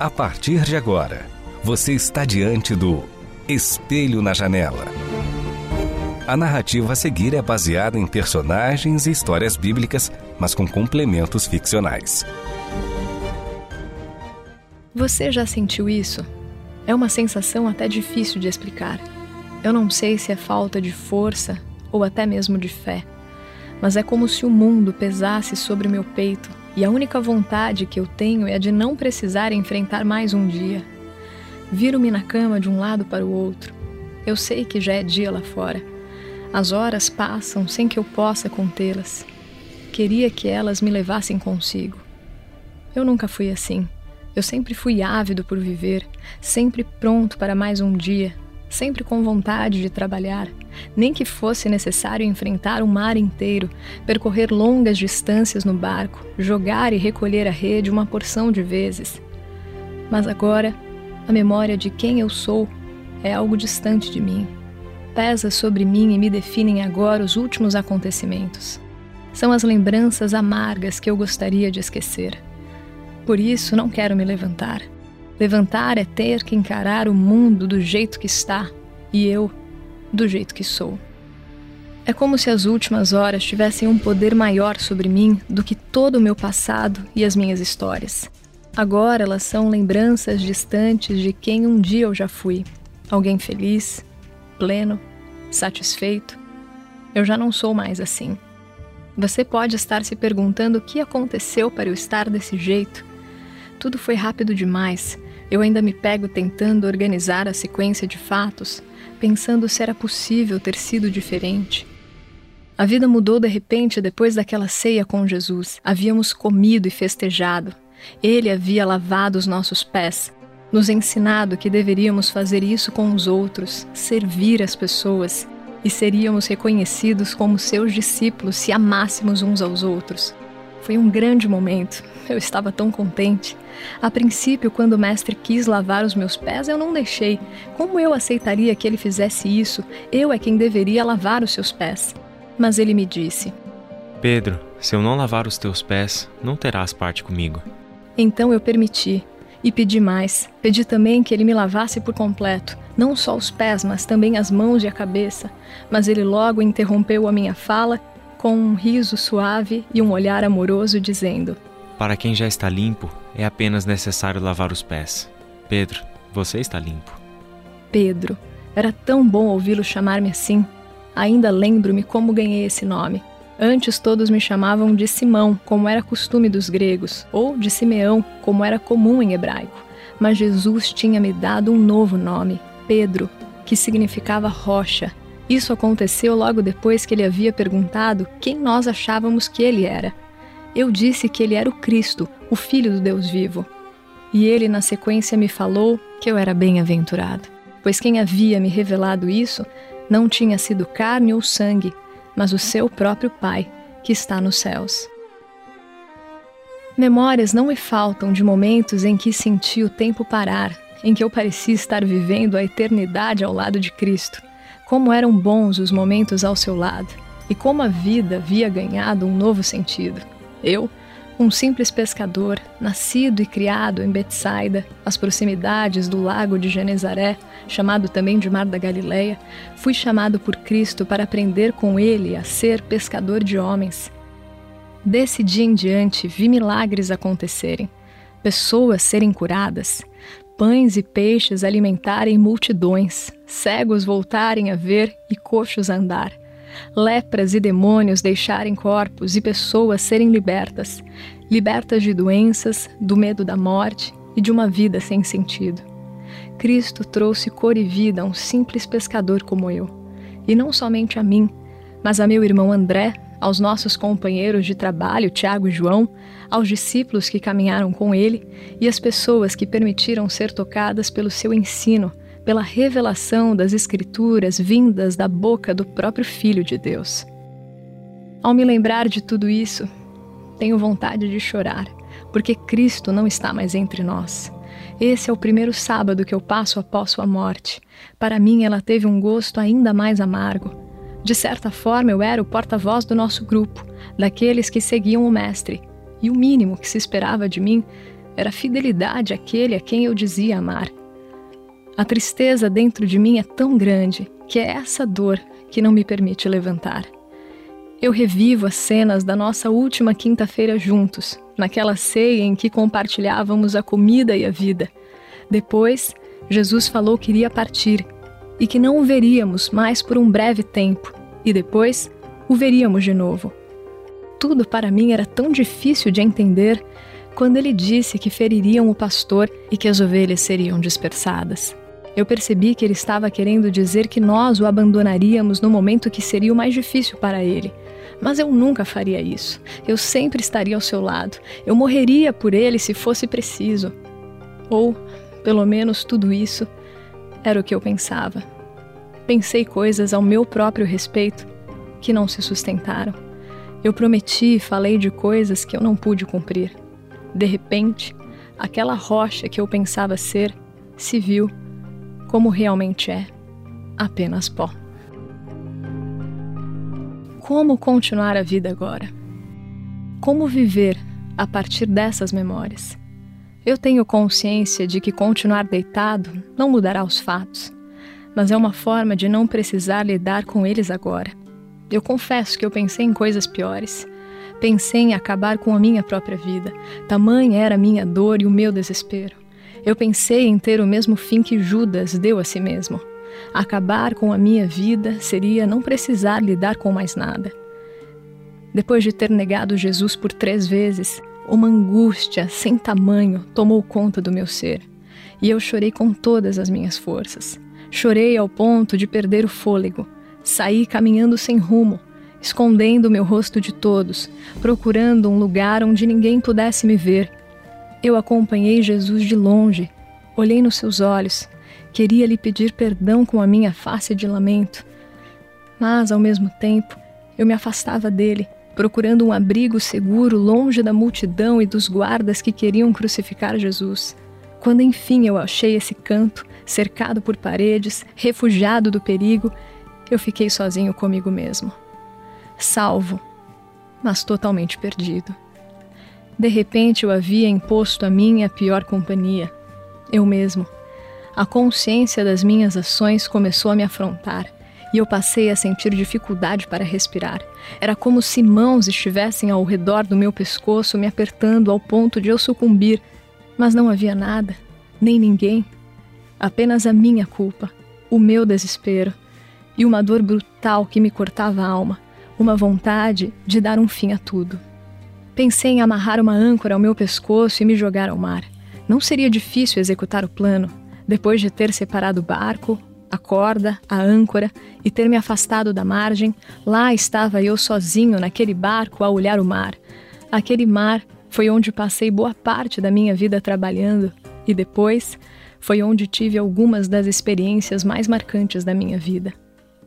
A partir de agora, você está diante do Espelho na Janela. A narrativa a seguir é baseada em personagens e histórias bíblicas, mas com complementos ficcionais. Você já sentiu isso? É uma sensação até difícil de explicar. Eu não sei se é falta de força ou até mesmo de fé, mas é como se o mundo pesasse sobre meu peito e a única vontade que eu tenho é a de não precisar enfrentar mais um dia. Viro-me na cama de um lado para o outro. Eu sei que já é dia lá fora. As horas passam sem que eu possa contê-las. Queria que elas me levassem consigo. Eu nunca fui assim. Eu sempre fui ávido por viver, sempre pronto para mais um dia, sempre com vontade de trabalhar, nem que fosse necessário enfrentar o mar inteiro, percorrer longas distâncias no barco, jogar e recolher a rede uma porção de vezes. Mas agora, a memória de quem eu sou é algo distante de mim. Pesa sobre mim e me definem agora os últimos acontecimentos. São as lembranças amargas que eu gostaria de esquecer. Por isso, não quero me levantar. Levantar é ter que encarar o mundo do jeito que está e eu do jeito que sou. É como se as últimas horas tivessem um poder maior sobre mim do que todo o meu passado e as minhas histórias. Agora elas são lembranças distantes de quem um dia eu já fui. Alguém feliz, pleno, satisfeito. Eu já não sou mais assim. Você pode estar se perguntando o que aconteceu para eu estar desse jeito. Tudo foi rápido demais. Eu ainda me pego tentando organizar a sequência de fatos, pensando se era possível ter sido diferente. A vida mudou de repente depois daquela ceia com Jesus. Havíamos comido e festejado. Ele havia lavado os nossos pés, nos ensinado que deveríamos fazer isso com os outros, servir as pessoas, e seríamos reconhecidos como seus discípulos se amássemos uns aos outros. Foi um grande momento. Eu estava tão contente. A princípio, quando o mestre quis lavar os meus pés, eu não deixei. Como eu aceitaria que ele fizesse isso? Eu é quem deveria lavar os seus pés. Mas ele me disse: Pedro, se eu não lavar os teus pés, não terás parte comigo. Então eu permiti. E pedi mais. Pedi também que ele me lavasse por completo, não só os pés, mas também as mãos e a cabeça. Mas ele logo interrompeu a minha fala com um riso suave e um olhar amoroso, dizendo: Para quem já está limpo, é apenas necessário lavar os pés. Pedro, você está limpo. Pedro, era tão bom ouvi-lo chamar-me assim. Ainda lembro-me como ganhei esse nome. Antes todos me chamavam de Simão, como era costume dos gregos, ou de Simeão, como era comum em hebraico. Mas Jesus tinha me dado um novo nome, Pedro, que significava rocha, isso aconteceu logo depois que ele havia perguntado quem nós achávamos que ele era. Eu disse que ele era o Cristo, o Filho do Deus vivo. E ele, na sequência, me falou que eu era bem-aventurado, pois quem havia me revelado isso não tinha sido carne ou sangue, mas o seu próprio Pai, que está nos céus. Memórias não me faltam de momentos em que senti o tempo parar, em que eu parecia estar vivendo a eternidade ao lado de Cristo. Como eram bons os momentos ao seu lado e como a vida havia ganhado um novo sentido. Eu, um simples pescador, nascido e criado em Betsaida, às proximidades do lago de Genezaré, chamado também de Mar da Galileia, fui chamado por Cristo para aprender com ele a ser pescador de homens. Desse dia em diante, vi milagres acontecerem, pessoas serem curadas, pães e peixes alimentarem multidões, cegos voltarem a ver e coxos a andar, lepras e demônios deixarem corpos e pessoas serem libertas, libertas de doenças, do medo da morte e de uma vida sem sentido. Cristo trouxe cor e vida a um simples pescador como eu, e não somente a mim, mas a meu irmão André, aos nossos companheiros de trabalho, Tiago e João, aos discípulos que caminharam com ele e às pessoas que permitiram ser tocadas pelo seu ensino, pela revelação das Escrituras vindas da boca do próprio Filho de Deus. Ao me lembrar de tudo isso, tenho vontade de chorar, porque Cristo não está mais entre nós. Esse é o primeiro sábado que eu passo após sua morte. Para mim, ela teve um gosto ainda mais amargo. De certa forma, eu era o porta-voz do nosso grupo, daqueles que seguiam o Mestre, e o mínimo que se esperava de mim era fidelidade àquele a quem eu dizia amar. A tristeza dentro de mim é tão grande que é essa dor que não me permite levantar. Eu revivo as cenas da nossa última quinta-feira juntos, naquela ceia em que compartilhávamos a comida e a vida. Depois, Jesus falou que iria partir e que não o veríamos mais por um breve tempo, e depois o veríamos de novo. Tudo para mim era tão difícil de entender quando ele disse que feririam o pastor e que as ovelhas seriam dispersadas. Eu percebi que ele estava querendo dizer que nós o abandonaríamos no momento que seria o mais difícil para ele. Mas eu nunca faria isso. Eu sempre estaria ao seu lado. Eu morreria por ele se fosse preciso. Ou, pelo menos, tudo isso era o que eu pensava. Pensei coisas ao meu próprio respeito que não se sustentaram. Eu prometi e falei de coisas que eu não pude cumprir. De repente, aquela rocha que eu pensava ser se viu como realmente é apenas pó. Como continuar a vida agora? Como viver a partir dessas memórias? Eu tenho consciência de que continuar deitado não mudará os fatos, mas é uma forma de não precisar lidar com eles agora. Eu confesso que eu pensei em coisas piores. Pensei em acabar com a minha própria vida. Tamanha era a minha dor e o meu desespero. Eu pensei em ter o mesmo fim que Judas deu a si mesmo. Acabar com a minha vida seria não precisar lidar com mais nada. Depois de ter negado Jesus por três vezes, uma angústia sem tamanho tomou conta do meu ser. E eu chorei com todas as minhas forças. Chorei ao ponto de perder o fôlego. Saí caminhando sem rumo, escondendo meu rosto de todos, procurando um lugar onde ninguém pudesse me ver. Eu acompanhei Jesus de longe, olhei nos seus olhos, Queria lhe pedir perdão com a minha face de lamento, mas, ao mesmo tempo, eu me afastava dele, procurando um abrigo seguro longe da multidão e dos guardas que queriam crucificar Jesus. Quando enfim eu achei esse canto, cercado por paredes, refugiado do perigo, eu fiquei sozinho comigo mesmo. Salvo, mas totalmente perdido. De repente eu havia imposto a mim a pior companhia, eu mesmo a consciência das minhas ações começou a me afrontar e eu passei a sentir dificuldade para respirar. Era como se mãos estivessem ao redor do meu pescoço me apertando ao ponto de eu sucumbir, mas não havia nada, nem ninguém. Apenas a minha culpa, o meu desespero e uma dor brutal que me cortava a alma, uma vontade de dar um fim a tudo. Pensei em amarrar uma âncora ao meu pescoço e me jogar ao mar. Não seria difícil executar o plano. Depois de ter separado o barco, a corda, a âncora e ter me afastado da margem, lá estava eu sozinho naquele barco a olhar o mar. Aquele mar foi onde passei boa parte da minha vida trabalhando e depois foi onde tive algumas das experiências mais marcantes da minha vida.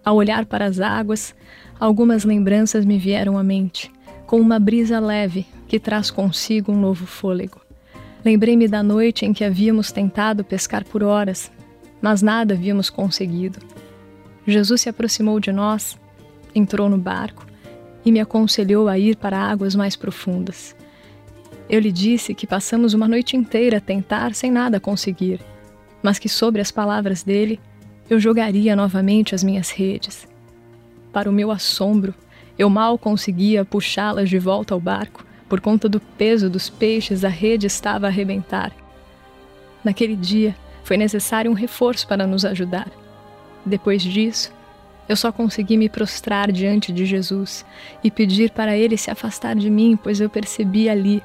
Ao olhar para as águas, algumas lembranças me vieram à mente, com uma brisa leve que traz consigo um novo fôlego. Lembrei-me da noite em que havíamos tentado pescar por horas, mas nada havíamos conseguido. Jesus se aproximou de nós, entrou no barco e me aconselhou a ir para águas mais profundas. Eu lhe disse que passamos uma noite inteira a tentar sem nada conseguir, mas que sobre as palavras dele eu jogaria novamente as minhas redes. Para o meu assombro, eu mal conseguia puxá-las de volta ao barco por conta do peso dos peixes, a rede estava a arrebentar. Naquele dia, foi necessário um reforço para nos ajudar. Depois disso, eu só consegui me prostrar diante de Jesus e pedir para ele se afastar de mim, pois eu percebi ali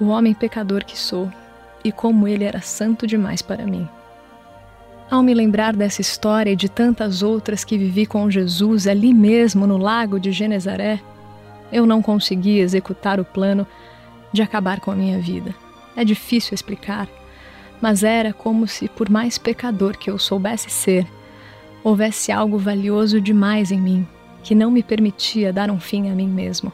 o homem pecador que sou e como ele era santo demais para mim. Ao me lembrar dessa história e de tantas outras que vivi com Jesus ali mesmo no lago de Genezaré, eu não consegui executar o plano de acabar com a minha vida. É difícil explicar, mas era como se, por mais pecador que eu soubesse ser, houvesse algo valioso demais em mim que não me permitia dar um fim a mim mesmo.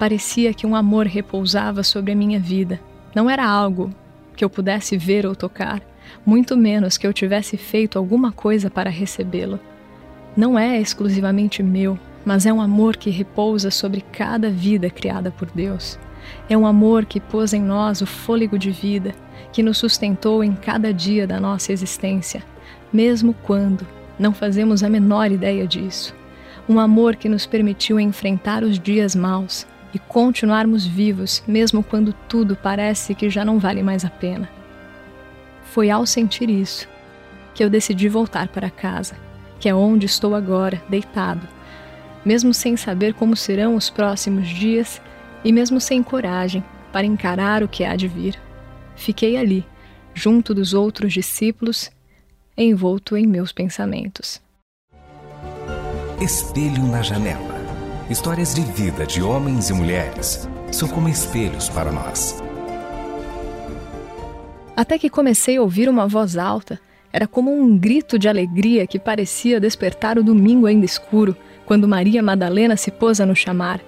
Parecia que um amor repousava sobre a minha vida. Não era algo que eu pudesse ver ou tocar, muito menos que eu tivesse feito alguma coisa para recebê-lo. Não é exclusivamente meu, mas é um amor que repousa sobre cada vida criada por Deus. É um amor que pôs em nós o fôlego de vida, que nos sustentou em cada dia da nossa existência, mesmo quando não fazemos a menor ideia disso. Um amor que nos permitiu enfrentar os dias maus e continuarmos vivos, mesmo quando tudo parece que já não vale mais a pena. Foi ao sentir isso que eu decidi voltar para casa, que é onde estou agora, deitado, mesmo sem saber como serão os próximos dias e mesmo sem coragem para encarar o que há de vir. Fiquei ali, junto dos outros discípulos, envolto em meus pensamentos. Espelho na janela. Histórias de vida de homens e mulheres são como espelhos para nós. Até que comecei a ouvir uma voz alta. Era como um grito de alegria que parecia despertar o domingo ainda escuro, quando Maria Madalena se pôs a nos chamar.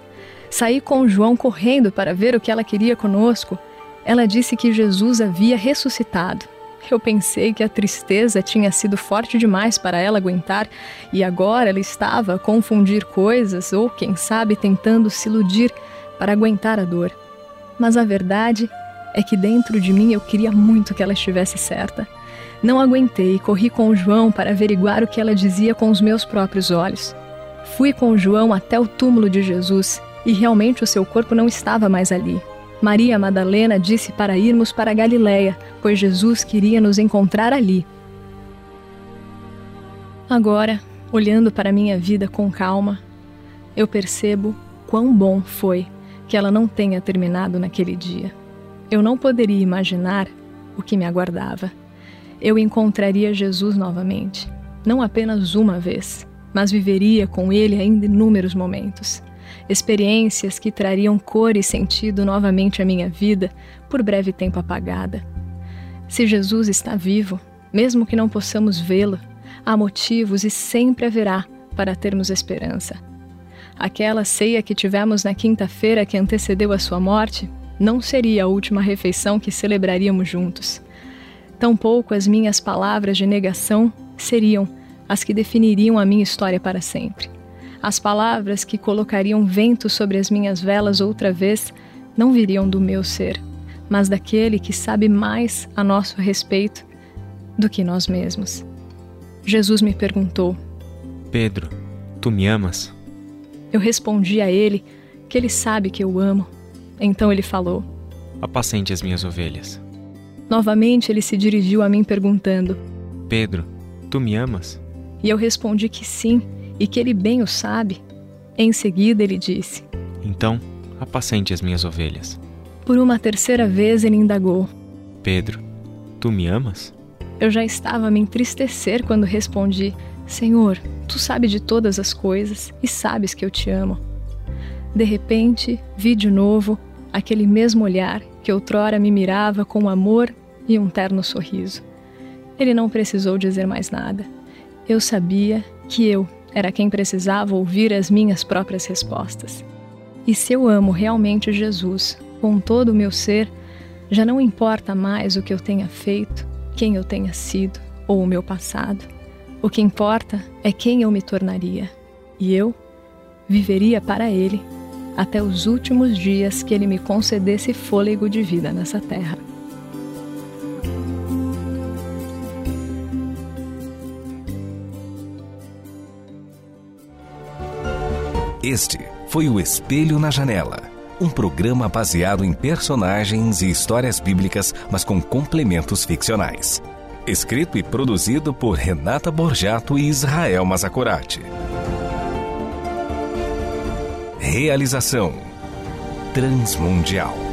Saí com João correndo para ver o que ela queria conosco. Ela disse que Jesus havia ressuscitado. Eu pensei que a tristeza tinha sido forte demais para ela aguentar e agora ela estava a confundir coisas ou, quem sabe, tentando se iludir para aguentar a dor. Mas a verdade é que dentro de mim eu queria muito que ela estivesse certa. Não aguentei e corri com o João para averiguar o que ela dizia com os meus próprios olhos. Fui com o João até o túmulo de Jesus e realmente o seu corpo não estava mais ali. Maria Madalena disse para irmos para Galiléia, pois Jesus queria nos encontrar ali. Agora, olhando para minha vida com calma, eu percebo quão bom foi que ela não tenha terminado naquele dia. Eu não poderia imaginar o que me aguardava. Eu encontraria Jesus novamente, não apenas uma vez, mas viveria com ele ainda inúmeros momentos experiências que trariam cor e sentido novamente à minha vida, por breve tempo apagada. Se Jesus está vivo, mesmo que não possamos vê-lo, há motivos e sempre haverá para termos esperança. Aquela ceia que tivemos na quinta-feira que antecedeu a sua morte não seria a última refeição que celebraríamos juntos. Tampouco as minhas palavras de negação seriam as que definiriam a minha história para sempre. As palavras que colocariam vento sobre as minhas velas outra vez não viriam do meu ser, mas daquele que sabe mais a nosso respeito do que nós mesmos. Jesus me perguntou: Pedro, tu me amas? Eu respondi a ele que ele sabe que eu amo. Então ele falou: Apacente as minhas ovelhas. Novamente ele se dirigiu a mim perguntando: Pedro, tu me amas? E eu respondi que sim e que ele bem o sabe. Em seguida ele disse: Então, apacente as minhas ovelhas. Por uma terceira vez ele indagou: Pedro, tu me amas? Eu já estava a me entristecer quando respondi: Senhor, tu sabes de todas as coisas e sabes que eu te amo. De repente, vi de novo aquele mesmo olhar que outrora me mirava com amor e um terno sorriso. Ele não precisou dizer mais nada. Eu sabia que eu, era quem precisava ouvir as minhas próprias respostas. E se eu amo realmente Jesus, com todo o meu ser, já não importa mais o que eu tenha feito, quem eu tenha sido ou o meu passado. O que importa é quem eu me tornaria. E eu viveria para Ele até os últimos dias que Ele me concedesse fôlego de vida nessa terra. Este foi o Espelho na Janela, um programa baseado em personagens e histórias bíblicas, mas com complementos ficcionais. Escrito e produzido por Renata Borjato e Israel Mazacorati. Realização Transmundial.